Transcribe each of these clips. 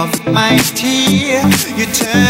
of my tears, you turn.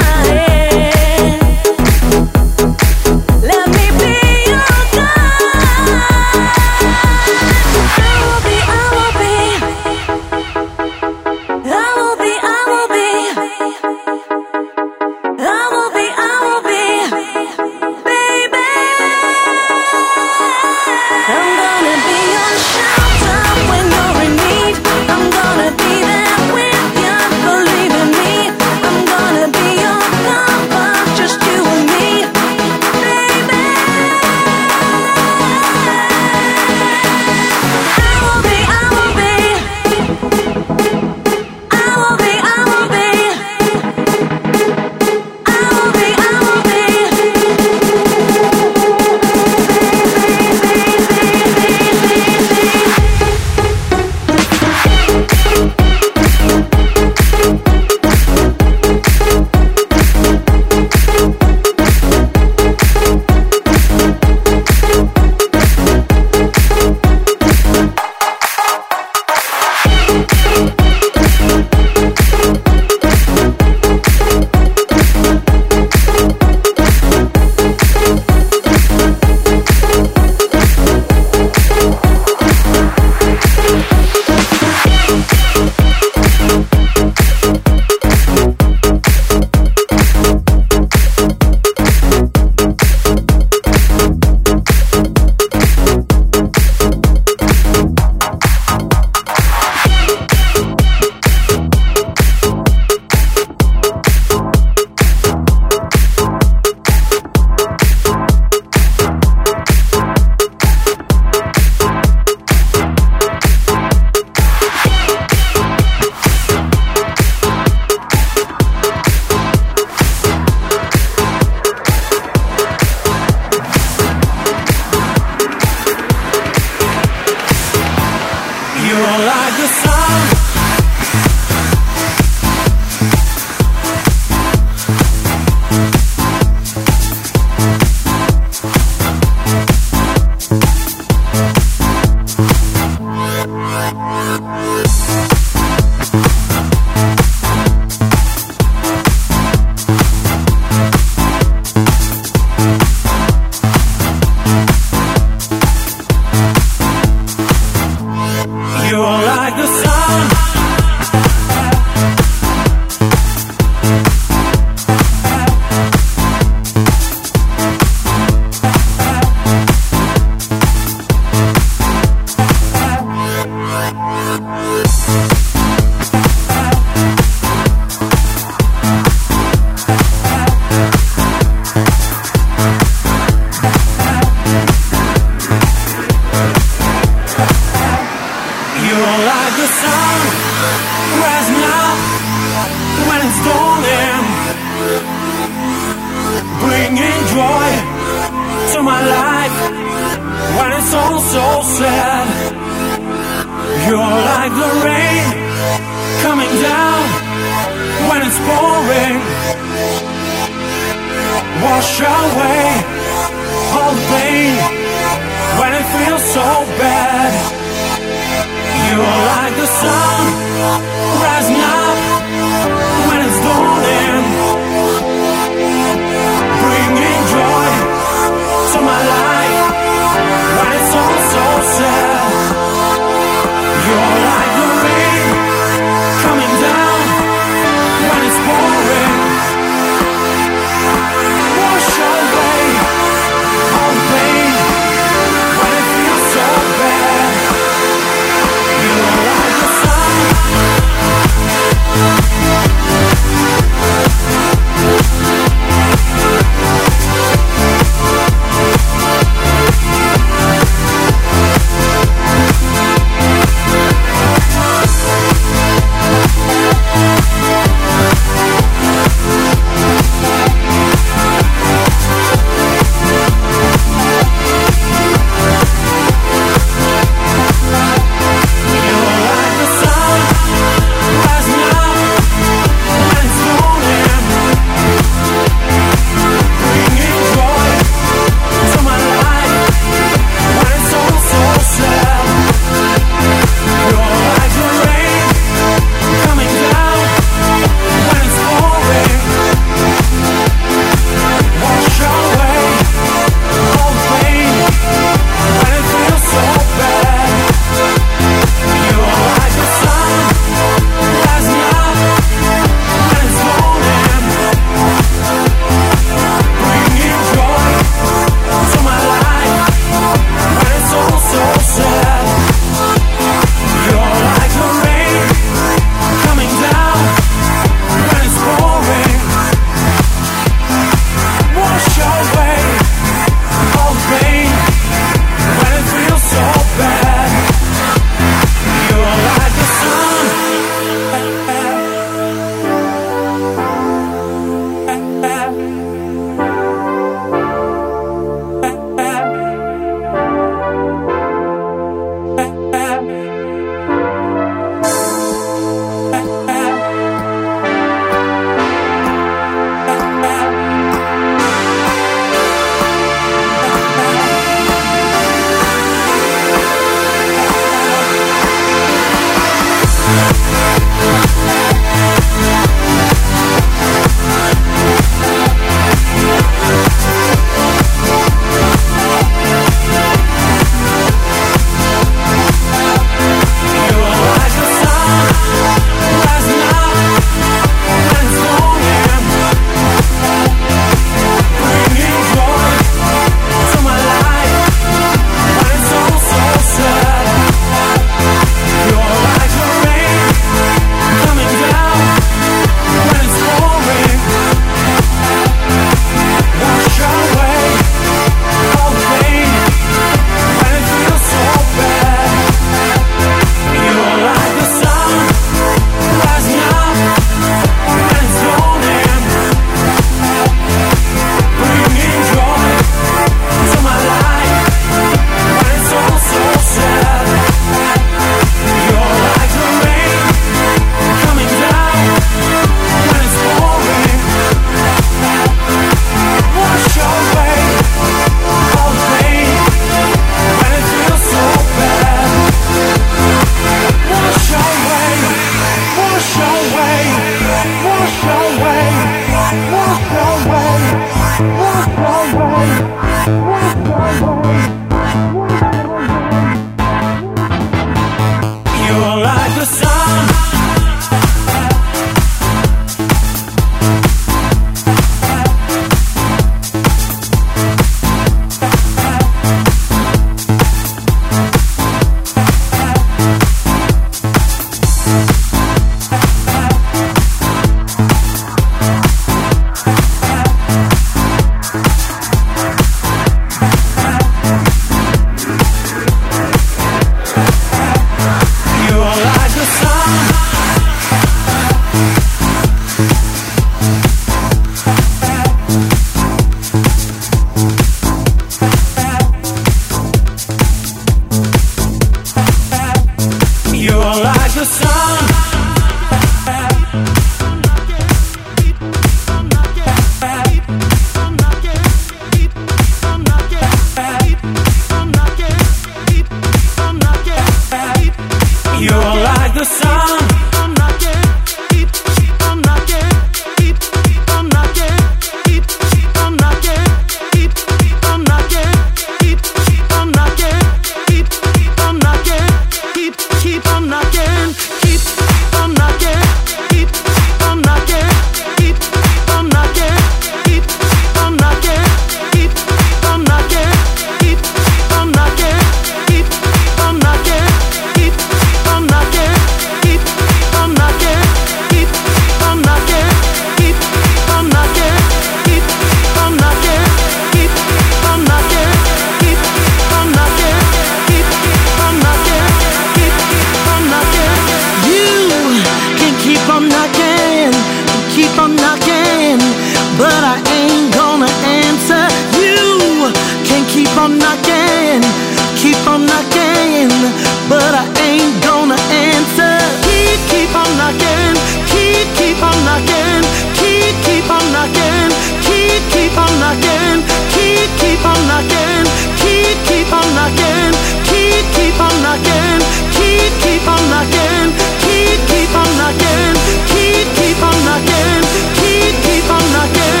knocking, keep, keep on knocking, keep, keep on knocking, keep, keep on knocking, keep, keep on knocking, keep, keep on knocking, keep, keep on knocking, keep, keep on knocking, keep, keep on knocking, keep, keep on knocking, keep, keep on knocking.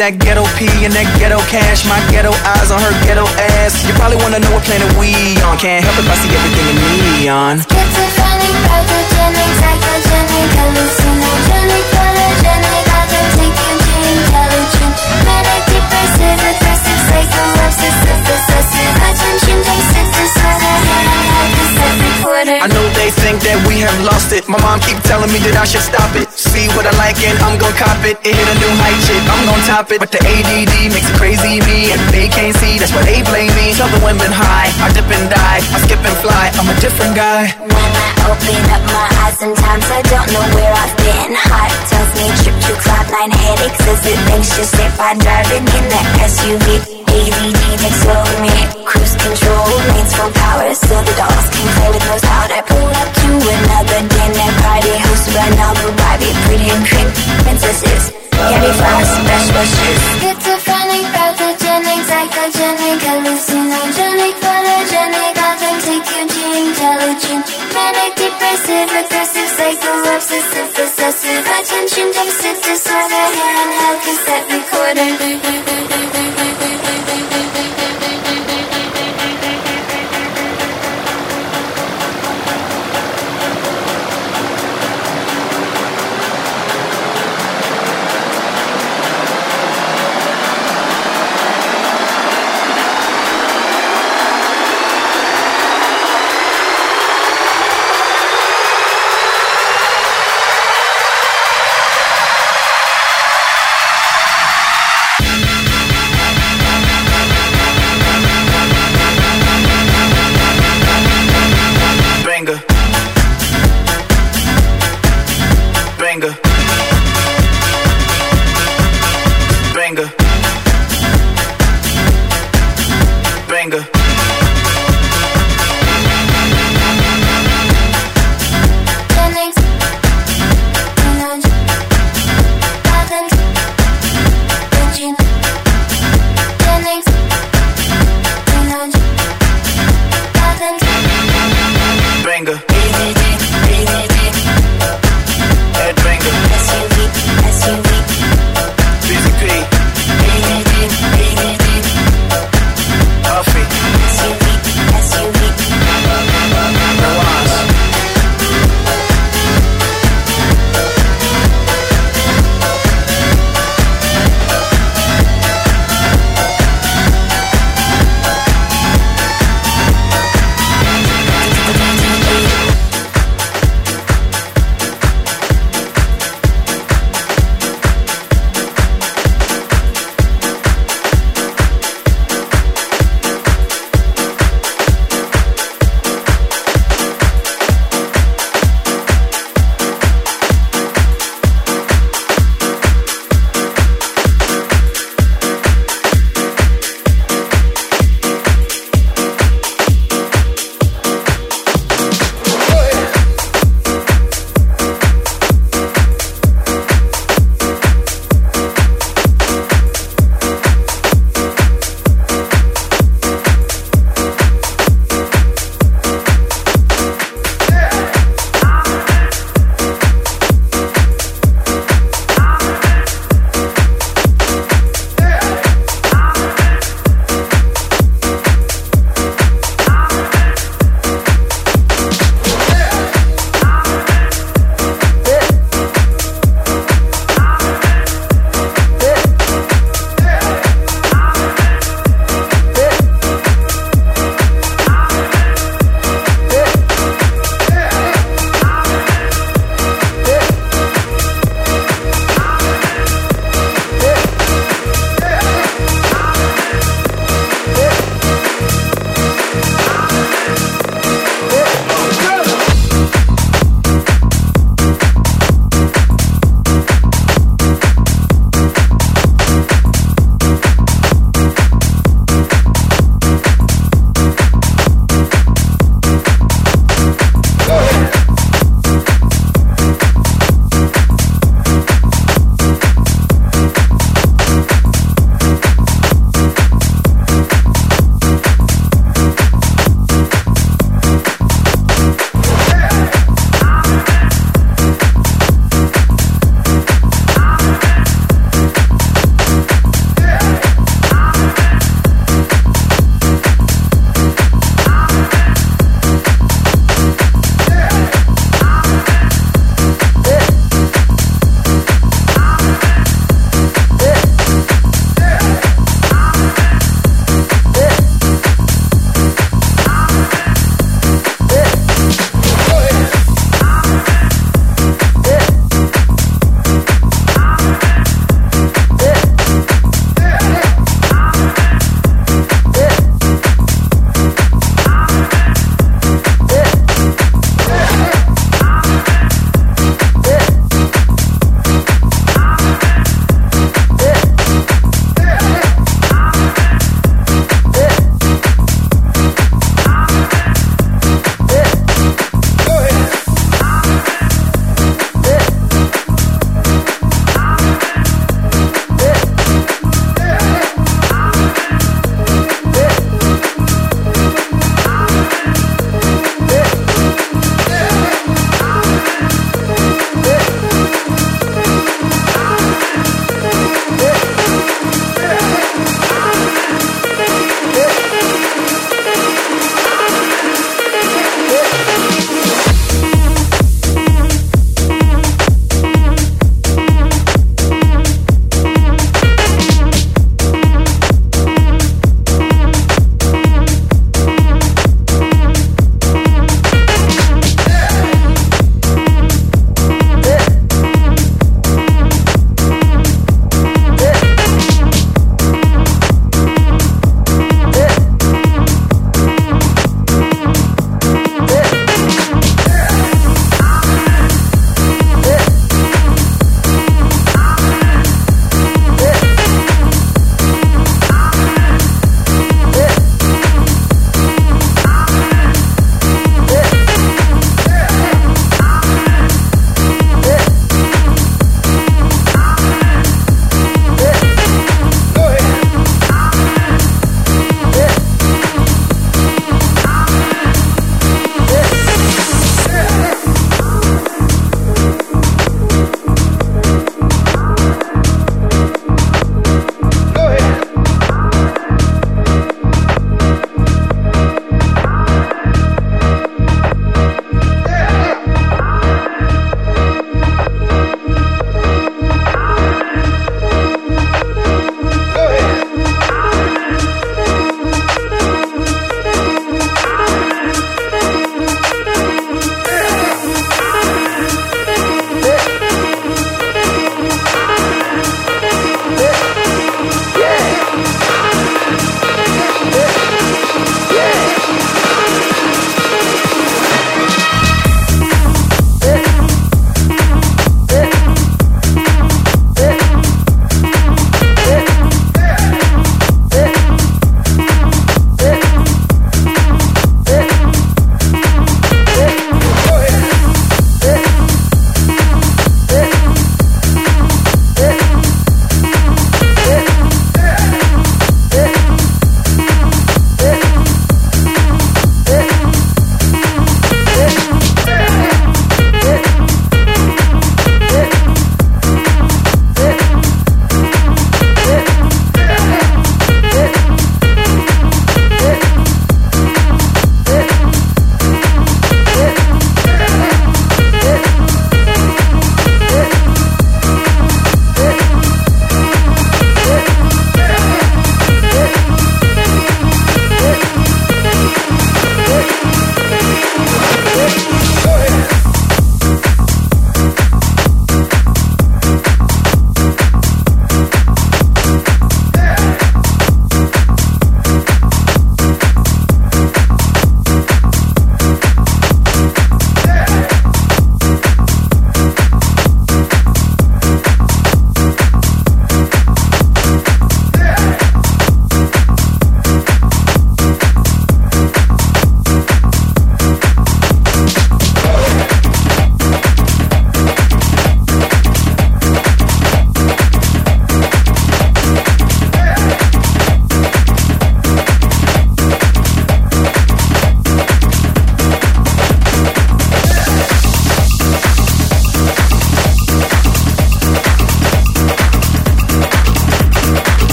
That ghetto P and that ghetto cash. My ghetto eyes on her ghetto ass. You probably wanna know what planet we on. Can't help if I see everything in neon. Schizophrenic, pathogenic, psychogenic, hallucinogenic, photogenic, authentic, intelligent, manic, depressive, aggressive, psycho, obsessive, possessive, attention, basic disorder, I know they think that we have lost it. My mom keep telling me that I should stop it see what I like and I'm gon' cop it. It hit a new height, shit, I'm gon' top it. But the ADD makes it crazy me, and they can't see, that's why they blame me. Tell the women high, I dip and die, I skip and fly, I'm a different guy. When I open up my eyes, sometimes I don't know where I've been. Heart tells me trip to cloud headaches as it thinks just if I'm driving in that SUV. ADD takes over me, cruise control, lanes full power, so the dogs can play with those powder. Pull up to another dinner party hosted by Noble Barbie pretty and cream princesses. Candy flowers, best wishes. Schizophrenic, pathogenic, psychogenic, hallucinogenic, photogenic, authentic, Eugene, intelligent. Manic, depressive, aggressive, psycho, obsessive, possessive Attention deficit disorder, handheld cassette recorder